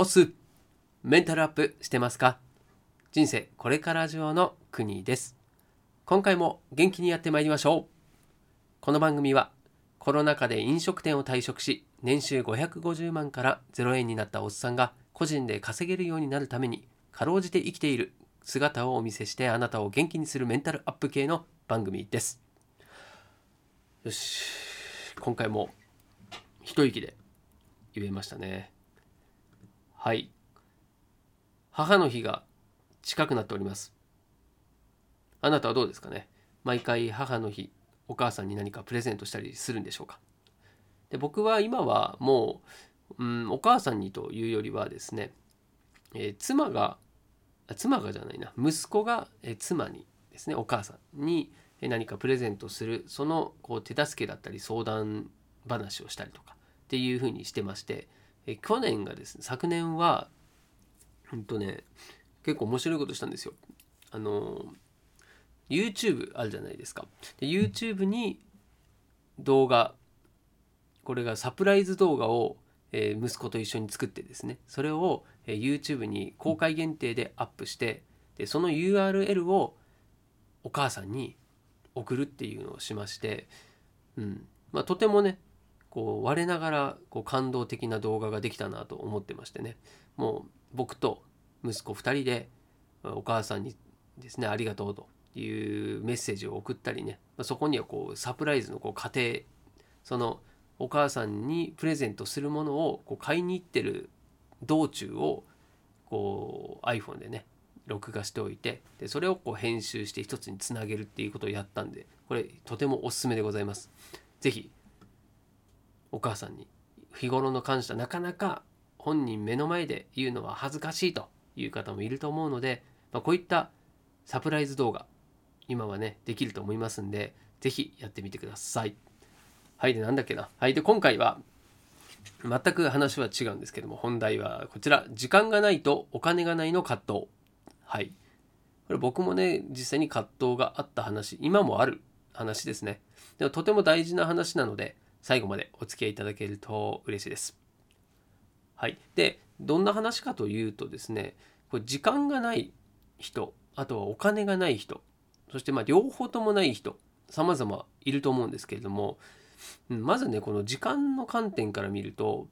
オスメンタルアップしてますか？人生これから上の国です。今回も元気にやってまいりましょう。この番組はコロナ禍で飲食店を退職し年収550万から0円になったおっさんが個人で稼げるようになるためにかろうじて生きている。姿をお見せしてあなたを元気にするメンタルアップ系の番組です。よし。今回も一息で言えましたね。はい。母の日が近くなっております。あなたはどうですかね？毎回母の日お母さんに何かプレゼントしたりするんでしょうか？で僕は今はもう、うん、お母さんにというよりはですね、えー、妻が妻がじゃないな。息子が、えー、妻にですねお母さんに何かプレゼントするそのこう手助けだったり相談話をしたりとかっていうふうにしてましてえ去年がですね昨年はほんとね結構面白いことしたんですよ。あの YouTube あるじゃないですか。で YouTube に動画これがサプライズ動画を、えー、息子と一緒に作ってですねそれを、えー、YouTube に公開限定でアップしてでその URL をお母さんに送るっていうのをしまして、うんまあ、とてもねこう我ながらこう感動的な動画ができたなと思ってましてねもう僕と息子2人でお母さんにですねありがとうというメッセージを送ったりねそこにはこうサプライズのこう過程そのお母さんにプレゼントするものをこう買いに行ってる道中をこう iPhone でね録画しておいてでそれをこう編集して一つにつなげるっていうことをやったんでこれとてもおすすめでございます。是非お母さんに日頃の感謝なかなか本人目の前で言うのは恥ずかしいという方もいると思うので、まあ、こういったサプライズ動画今はねできると思いますんで是非やってみてください。はいでなんだっけな。はいで今回は全く話は違うんですけども本題はこちら。時間がないとお金がないの葛藤。はい。これ僕もね実際に葛藤があった話今もある話ですね。でもとても大事な話なので最後までお付き合いいただけると嬉しいです。はい。で、どんな話かというとですね、これ時間がない人、あとはお金がない人、そしてまあ両方ともない人、様々いると思うんですけれども、まずね、この時間の観点から見ると、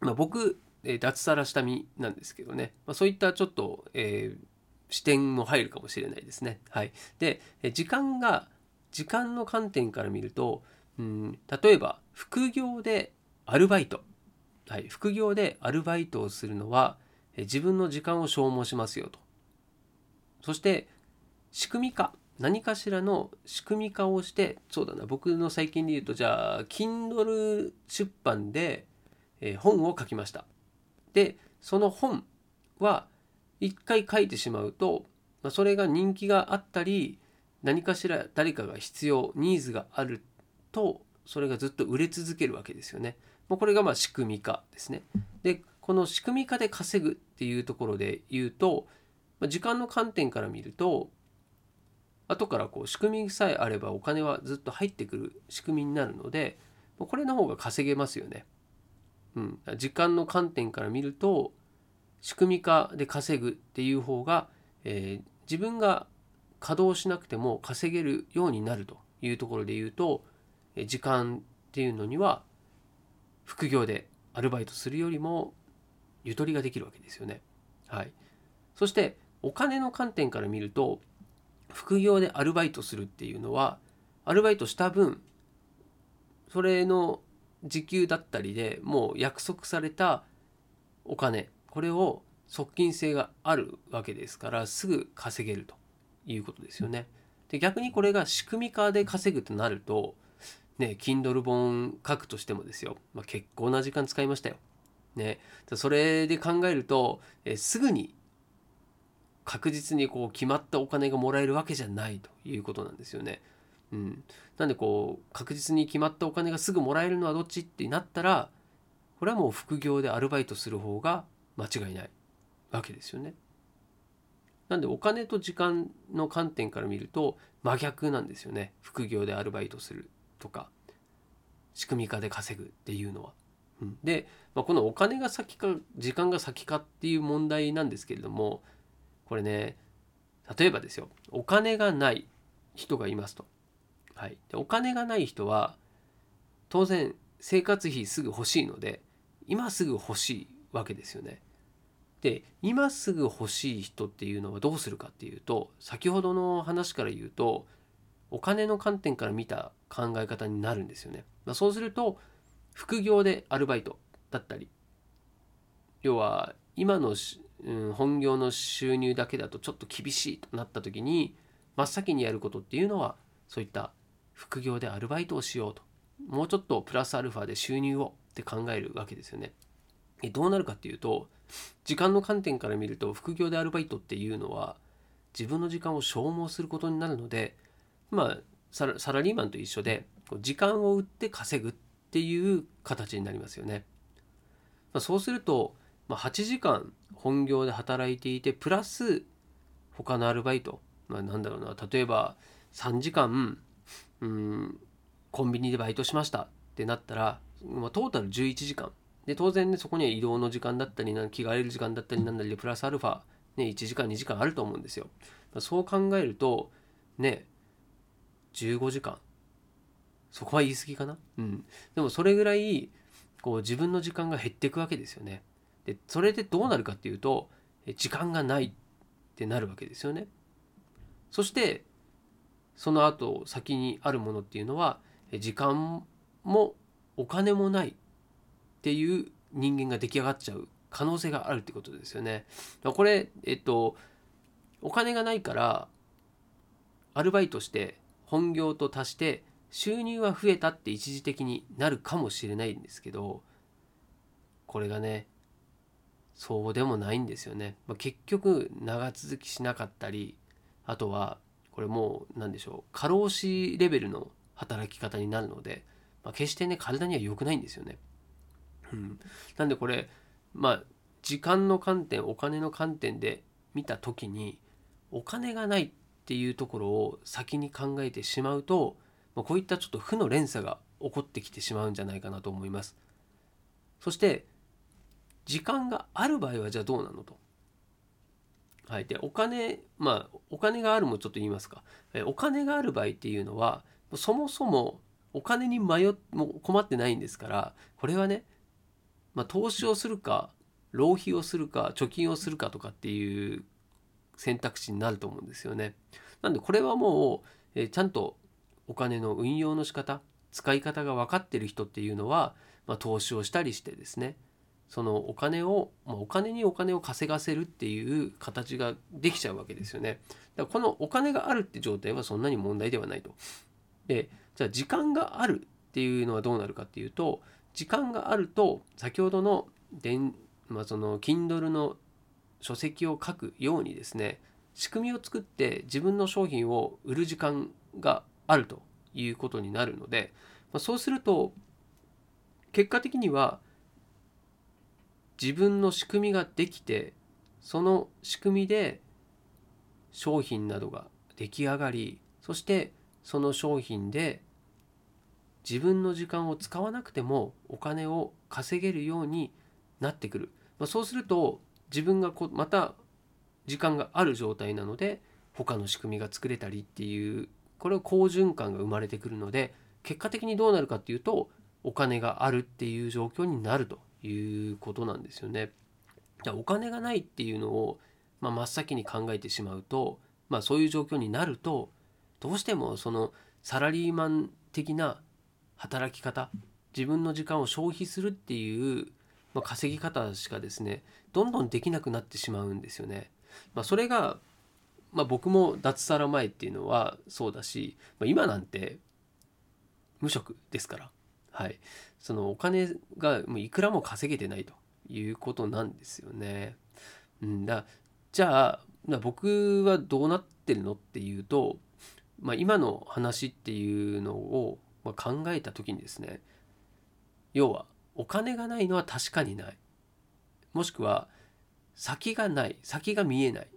まあ、僕、脱サラした身なんですけどね、まあ、そういったちょっと、えー、視点も入るかもしれないですね。はい。で、時間が、時間の観点から見ると、うん。例えば副業でアルバイト、はい、副業でアルバイトをするのは自分の時間を消耗しますよと。そして仕組み化。何かしらの仕組み化をしてそうだな。僕の最近で言うとじゃあ Kindle 出版で、え本を書きました。でその本は一回書いてしまうと、ま、それが人気があったり何かしら誰かが必要ニーズがあるとそれがずっと売れ続けるわけですよね。もうこれがまあ仕組み化ですね。でこの仕組み化で稼ぐっていうところで言うとまあ時間の観点から見ると後からこう仕組みさえあればお金はずっと入ってくる仕組みになるのでこれの方が稼げますよね。うん、時間の観点から見ると仕組み化で稼ぐっていう方が、えー、自分が稼働しなくても稼げるようになるというところで言うと時間っていうのには副業でアルバイトするよりもゆとりができるわけですよね。はい、そしてお金の観点から見ると副業でアルバイトするっていうのはアルバイトした分それの時給だったりでもう約束されたお金これを側近性があるわけですからすぐ稼げるということですよね。で逆にこれが仕組み化で稼ぐとなるとね、Kindle 本書くとしてもですよ、まあ、結構な時間使いましたよ。ね、それで考えると、えすぐに確実にこう決まったお金がもらえるわけじゃないということなんですよね。うん、なんでこう確実に決まったお金がすぐもらえるのはどっちってなったらこれはもう副業でアルバイトする方が間違いないわけですよね。なんでお金と時間の観点から見ると真逆なんですよね副業でアルバイトするとか仕組み化で稼ぐっていうのは。うんで、まあ、このお金が先か時間が先かっていう問題なんですけれどもこれね例えばですよお金がない人がいますと。はい、でお金がない人は当然生活費すぐ欲しいので今すぐ欲しいわけですよね。で今すぐ欲しい人っていうのはどうするかっていうと先ほどの話から言うとお金の観点から見た考え方になるんですよね。まあ、そうすると副業でアルバイトだったり要は今の、うん、本業の収入だけだとちょっと厳しいとなった時に真っ先にやることっていうのはそういった副業でアルバイトをしようともうちょっとプラスアルファで収入をって考えるわけですよね。どうなるかっていうと時間の観点から見ると副業でアルバイトっていうのは自分の時間を消耗することになるのでまあサラリーマンと一緒で時間を売って稼ぐっていう形になりますよね。まあ、そうすると、まあ、8時間本業で働いていてプラス他のアルバイト、まあ、なんだろうな。例えば3時間うんコンビニでバイトしました。ってなったら、まあ、トータル11時間。で当然ねそこには移動の時間だったり着替える時間だったりなんだりでプラスアルファ、ね、1時間2時間あると思うんですよ。そう考えるとね15時間。そこは言い過ぎかな？うん。でもそれぐらいこう自分の時間が減っていくわけですよね。でそれでどうなるかっていうと時間がないってなるわけですよね。そしてその後先にあるものっていうのは時間もお金もないっていう人間が出来上がっちゃう可能性があるってことですよね。これえっとお金がないからアルバイトして本業と足して収入は増えたって一時的になるかもしれないんですけどこれがねそうでもないんですよね。まあ、結局長続きしなかったりあとはこれもう何でしょう過労死レベルの働き方になるので、まあ、決してね体には良くないんですよね。うん、なんでこれまあ時間の観点お金の観点で見た時にお金がないっていうところを先に考えてしまうと、まあ、こういったちょっと負の連鎖が起こってきてしまうんじゃないかなと思います。そして時間がある場合はじゃあどうなのと。はい、でお金まあお金があるもちょっと言いますかお金がある場合っていうのはそもそもお金に迷も困ってないんですからこれはねまあ、投資をするか浪費をするか貯金をするかとかっていう選択肢になると思うんですよね。なんでこれはもう、えー、ちゃんとお金の運用の仕方使い方が分かってる人っていうのは、まあ、投資をしたりしてですねそのお金を、まあ、お金にお金を稼がせるっていう形ができちゃうわけですよね。だからこのお金があるって状態はそんなに問題ではないと。でじゃあ時間があるっていうのはどうなるかっていうと時間があると先ほどの電、まあ、その Kindle の書籍を書くようにですね仕組みを作って自分の商品を売る時間があるということになるので、ま、そうすると結果的には自分の仕組みができてその仕組みで商品などが出来上がりそしてその商品で自分の時間を使わなくてもお金を稼げるようになってくる、まあ、そうすると自分がこまた時間がある状態なので他の仕組みが作れたりっていうこれは好循環が生まれてくるので結果的にどうなるかっていうとお金があるっていう状況になるということなんですよね。じゃお金がないっていうのを、まあ、真っ先に考えてしまうと、まあ、そういう状況になるとどうしてもそのサラリーマン的な働き方自分の時間を消費するっていう、まあ、稼ぎ方しかですねどんどんできなくなってしまうんですよね。まあ、それが、まあ、僕も脱サラ前っていうのはそうだし、まあ、今なんて無職ですから、はい、そのお金がもういくらも稼げてないということなんですよね。うん、だじゃあ僕はどうなってるのっていうと、まあ、今の話っていうのをま、考えた時にですね要はお金がないのは確かにない。もしくは先がない先が見えないっ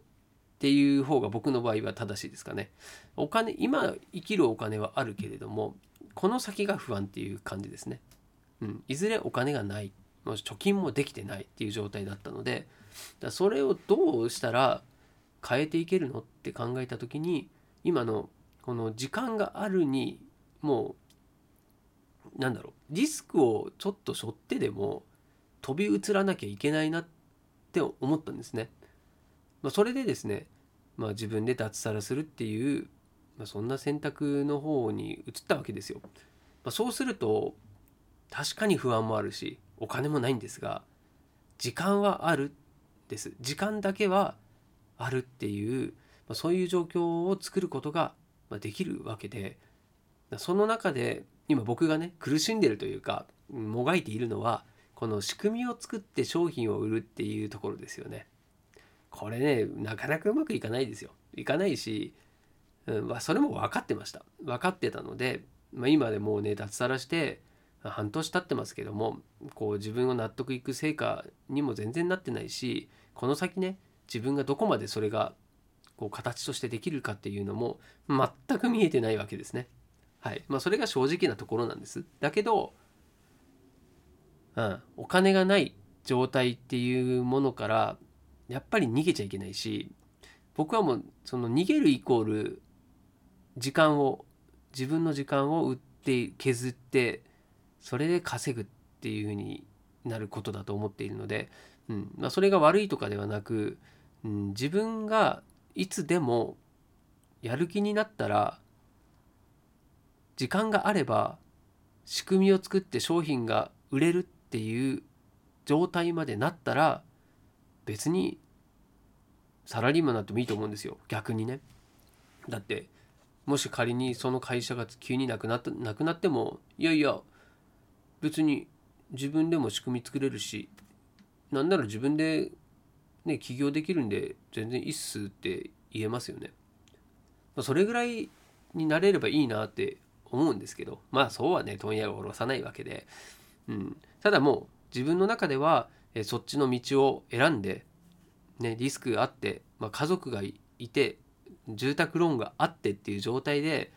ていう方が僕の場合は正しいですかね。お金今生きるお金はあるけれどもこの先が不安っていう感じですね。うん、いずれお金がない。貯金もできてないっていう状態だったのでだそれをどうしたら変えていけるのって考えた時に今のこの時間があるにもうなんだろうリスクをちょっと背負ってでも飛び移らなきゃいけないなって思ったんですね。まあ、それでですね、まあ、自分で脱サラするっていう、まあ、そんな選択の方に移ったわけですよ。まあ、そうすると確かに不安もあるしお金もないんですが時間はあるです時間だけはあるっていう、まあ、そういう状況を作ることができるわけでその中で今僕がね苦しんでるというかもがいているのはこの仕組みを作って商品を売るっていうところですよね。これねなかなかうまくいかないですよ。いかないし、うんまあ、それも分かってました。分かってたので、まあ、今でもうね脱サラして半年経ってますけどもこう自分が納得いく成果にも全然なってないしこの先ね自分がどこまでそれがこう形としてできるかっていうのも全く見えてないわけですね。はい。まあ、それが正直なところなんです。だけど、うん、お金がない状態っていうものからやっぱり逃げちゃいけないし僕はもうその逃げるイコール時間を自分の時間を売って削ってそれで稼ぐっていうふうになることだと思っているので、うん。まあ、それが悪いとかではなく、うん、自分がいつでもやる気になったら時間があれば仕組みを作って商品が売れるっていう状態までなったら別にサラリーマンになってもいいと思うんですよ逆にね。だってもし仮にその会社が急になくなったなくなってもいやいや別に自分でも仕組み作れるしなんなら自分でね起業できるんで全然いいっすって言えますよね。それぐらいになれればいいなって思うんですけどまあそうはね問屋が下ろさないわけで、うん、ただもう自分の中ではえそっちの道を選んで、ね、リスクがあって、まあ、家族がいて住宅ローンがあってっていう状態で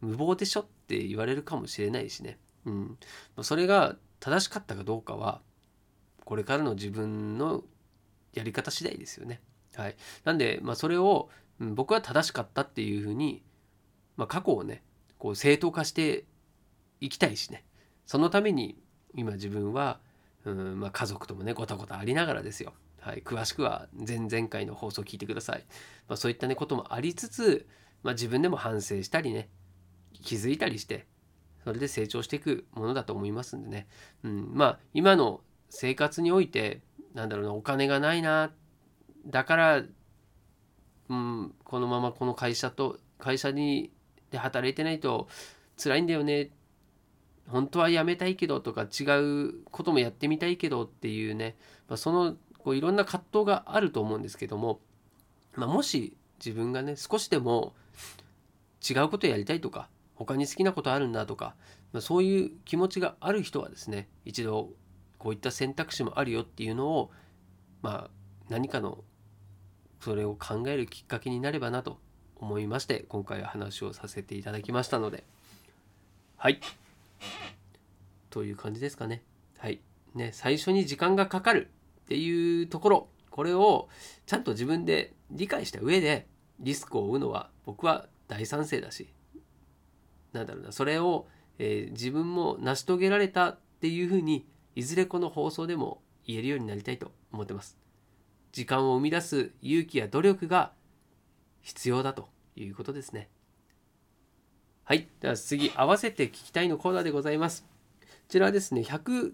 無謀でしょって言われるかもしれないしね。うん、それが正しかったかどうかはこれからの自分のやり方次第ですよね。はい、なんで、まあ、それを、うん、僕は正しかったっていうふうに、まあ、過去をねこう正当化していきたいしね。そのために今自分は、うんまあ、家族ともねごたごたありながらですよ、はい、詳しくは前々回の放送を聞いてください、まあ、そういったねこともありつつ、まあ、自分でも反省したりね気づいたりしてそれで成長していくものだと思いますんでね、うん、まあ今の生活においてなんだろうなお金がないなだから、うん、このままこの会社と会社にで働いてないと辛いんだよね。本当は辞めたいけどとか違うこともやってみたいけどっていうね、まあ、そのこういろんな葛藤があると思うんですけども、まあ、もし自分がね少しでも違うことやりたいとか他に好きなことあるんだとか、まあ、そういう気持ちがある人はですね一度こういった選択肢もあるよっていうのをまあ何かのそれを考えるきっかけになればなと思いまして今回は話をさせていただきましたので。はい。という感じですかね。はい。ね最初に時間がかかるっていうところ。これをちゃんと自分で理解した上でリスクを負うのは僕は大賛成だしなんだろうなそれを、えー、自分も成し遂げられたっていうふうにいずれこの放送でも言えるようになりたいと思ってます。時間を生み出す勇気や努力が必要だということですね。はい。では次、合わせて聞きたいのコーナーでございます。こちらはですね、100、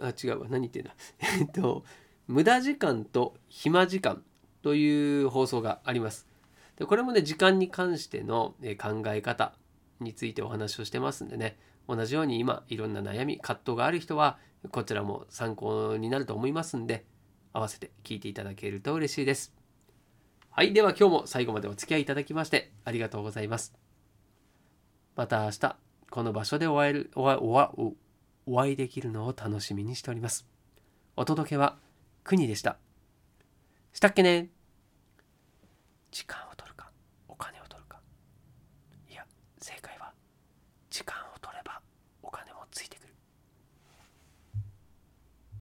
あ、違うわ、何言ってんだ。えっと、無駄時間と暇時間という放送があります。でこれもね、時間に関しての考え方についてお話をしてますんでね、同じように今、いろんな悩み、葛藤がある人は、こちらも参考になると思いますんで、合わせて聞いていただけると嬉しいです。はい。では今日も最後までお付き合いいただきましてありがとうございます。また明日、この場所でお会える、お会おお会いできるのを楽しみにしております。お届けは、国でした。したっけね時間は